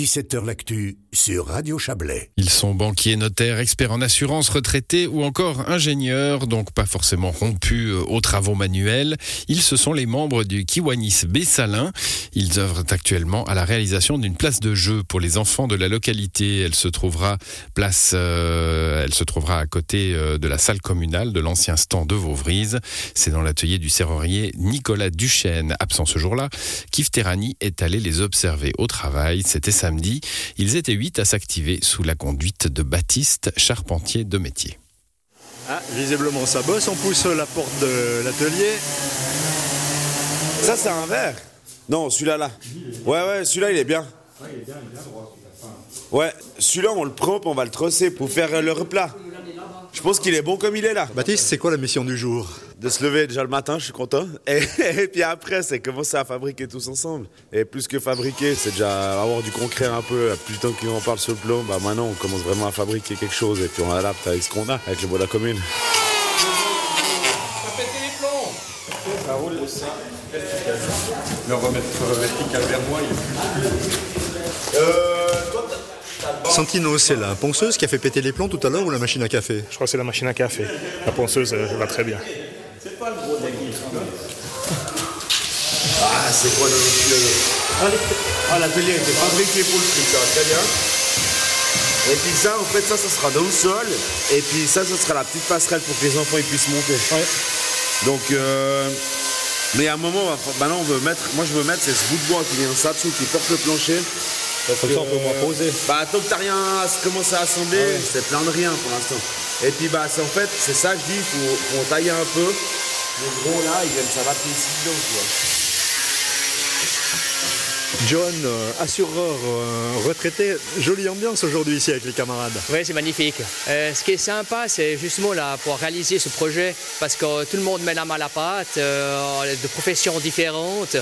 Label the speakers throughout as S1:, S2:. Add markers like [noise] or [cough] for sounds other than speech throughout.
S1: 17h L'actu sur Radio Chablais.
S2: Ils sont banquiers, notaires, experts en assurance, retraités ou encore ingénieurs, donc pas forcément rompus euh, aux travaux manuels. Ils se sont les membres du Kiwanis Bessalin. Ils œuvrent actuellement à la réalisation d'une place de jeu pour les enfants de la localité. Elle se trouvera place, euh, elle se trouvera à côté euh, de la salle communale de l'ancien stand de Vauvrise. C'est dans l'atelier du serrurier Nicolas Duchesne. Absent ce jour-là, Kif Terrani est allé les observer au travail. C'était samedi. Ils étaient huit à s'activer sous la conduite de Baptiste, charpentier de métier.
S3: Ah, visiblement ça bosse, on pousse la porte de l'atelier.
S4: Ça c'est un verre Non, celui-là là. Ouais ouais, celui-là il est bien. Ouais, celui-là on le prend, on va le trosser pour faire le replat. Je pense qu'il est bon comme il est là.
S3: Baptiste, c'est quoi la mission du jour?
S4: De se lever déjà le matin, je suis content. Et, et puis après, c'est commencer à fabriquer tous ensemble. Et plus que fabriquer, c'est déjà avoir du concret un peu. Plus de temps qu'on parle sur le plan, bah maintenant on commence vraiment à fabriquer quelque chose et puis on adapte avec ce qu'on a, avec le bois de la commune.
S5: Le remettre vertical vers moi, plus.
S3: Santino, c'est la ponceuse qui a fait péter les plombs tout à l'heure ou la machine à café?
S6: Je crois que c'est la machine à café. La ponceuse euh, va très bien.
S4: Ah, c'est quoi le Ah, l'atelier était fabriqué pour le truc, ça va très bien. Et puis ça, en fait, ça, ça sera dans le sol. Et puis ça, ça sera la petite passerelle pour que les enfants ils puissent monter. Donc, euh, mais à un moment, on va- maintenant, on veut mettre, moi je veux mettre, c'est ce bout de bois qui vient ça dessous, qui porte le plancher. Parce
S3: Comme ça, on peut moins poser.
S4: Bah, tant que t'as rien à se- commencer à assembler, c'est plein de rien pour l'instant. Et puis, bah, c'est en fait, c'est ça que je dis, il faut, tailler un peu. Les gros là, ils viennent s'adapter ici dedans, tu vois.
S3: John, euh, assureur euh, retraité, jolie ambiance aujourd'hui ici avec les camarades.
S7: Oui, c'est magnifique. Euh, ce qui est sympa, c'est justement là pour réaliser ce projet, parce que tout le monde met la main à la pâte, euh, de professions différentes.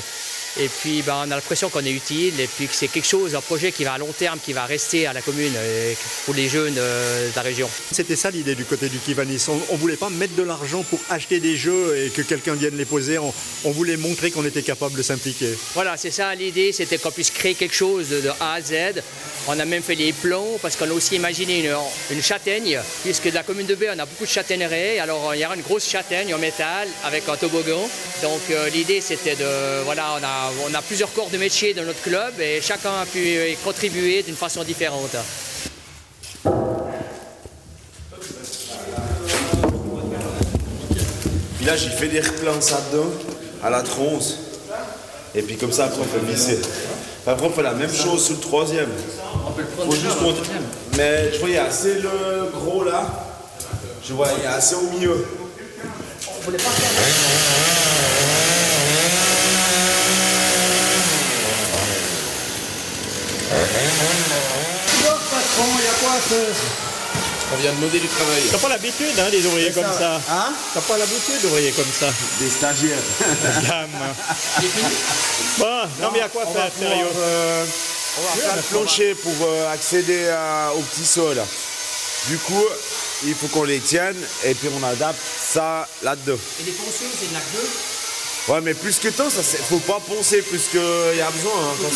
S7: Et puis, ben, on a l'impression qu'on est utile, et puis que c'est quelque chose, un projet qui va à long terme, qui va rester à la commune, et pour les jeunes euh, de la région.
S3: C'était ça l'idée du côté du Kivanis. On, ne voulait pas mettre de l'argent pour acheter des jeux et que quelqu'un vienne les poser. On, on voulait montrer qu'on était capable de s'impliquer.
S7: Voilà, c'est ça l'idée, c'était qu'on puisse créer quelque chose de, de A à Z. On a même fait les plombs parce qu'on a aussi imaginé une, une châtaigne, puisque de la commune de Baie, on a beaucoup de châtaigneraies. Alors il y aura une grosse châtaigne en métal avec un toboggan. Donc euh, l'idée c'était de. Voilà, on a, on a plusieurs corps de métier dans notre club et chacun a pu y contribuer d'une façon différente.
S4: Puis là, j'ai fait des replans ça dedans, à la tronce. Et puis comme ça, après, on peut visser. Après, on fait la même chose sur le troisième. Faut juste monter. Mais tu vois, il y a assez le gros là. Je il y a.
S5: On vient de modérer du travail.
S6: T'as pas l'habitude, hein, des ouvriers comme ça.
S4: Hein?
S6: T'as pas l'habitude d'ouvriers comme ça.
S4: Des stagiaires. [laughs]
S6: Gamme. Bon, non, mais à quoi faire, sérieux
S4: euh, on va faire le plancher pour euh, accéder à- au petit sol. Du coup, il faut qu'on les tienne et puis on adapte ça là-dedans.
S7: Et les ponceuses, c'est de la deux.
S4: Ouais, mais plus que tant, ça faut pas poncer plus qu'il y a besoin. hein, quand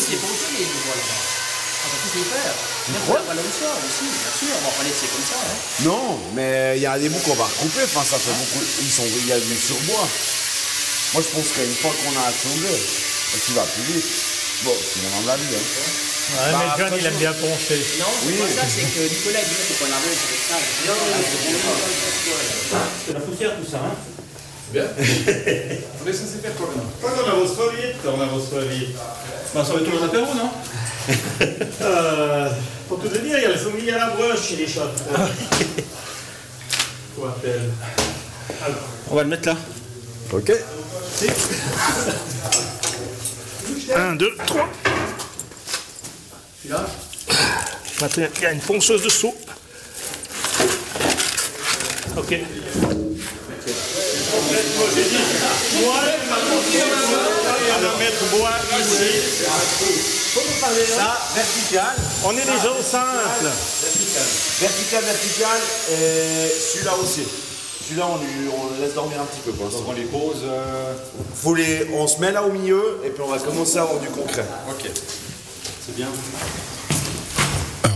S4: c'est-
S7: la aussi, bien sûr, on va pas laisser comme ça. Hein.
S4: Non, mais il y a des bouts qu'on va recouper. Enfin, ça fait beaucoup. Ils sont, il y a du surbois. Moi, je pense qu'une fois qu'on a assemblé, tu vas plus vite. Bon, c'est mon humble avis. Hein.
S6: Ouais,
S4: Bah,
S6: mais John,
S4: après,
S6: il aime bien poncher.
S7: Non, c'est pas ça, c'est que Nicolas dit qu'il faut qu'on arrive avec ça.
S8: C'est la poussière tout ça, hein
S5: Bien. [laughs] On est censé faire quoi maintenant
S8: Quand on a vos vite, on a vos vite.
S5: Bah, ça va être toujours l'apéro, non? [laughs]
S8: Euh, pour tout te dire, il y a le soumis à la broche chez les chats. Quoi appelle Alors,
S5: On va le mettre là.
S4: Ok.
S6: 1, 2, 3. Maintenant, il y a une ponceuse dessous. Ok. On va mettre bois ici.
S4: Ça, vertical.
S6: On est des gens simples.
S4: Vertical, vertical. Et celui-là aussi. Celui-là, on, lui- on le laisse dormir un petit peu pour l'instant.
S5: On les pose. euh,
S4: Faut les, on se met là au milieu et puis on va commencer à avoir du concret.
S5: Ok. C'est bien.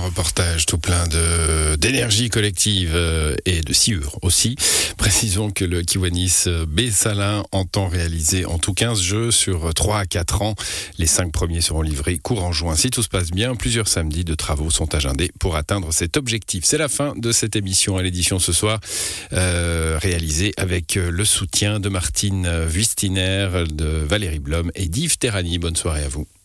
S2: Reportage tout plein de d'énergie collective euh, et de sciure aussi. Précisons que le Kiwanis B Salin entend réaliser en tout 15 jeux sur 3 à 4 ans. Les 5 premiers seront livrés courant juin. Si tout se passe bien, plusieurs samedis de travaux sont agendés pour atteindre cet objectif. C'est la fin de cette émission à l'édition ce soir, euh, réalisée avec le soutien de Martine Wistiner, de Valérie Blom et d'Yves Terrani. Bonne soirée à vous.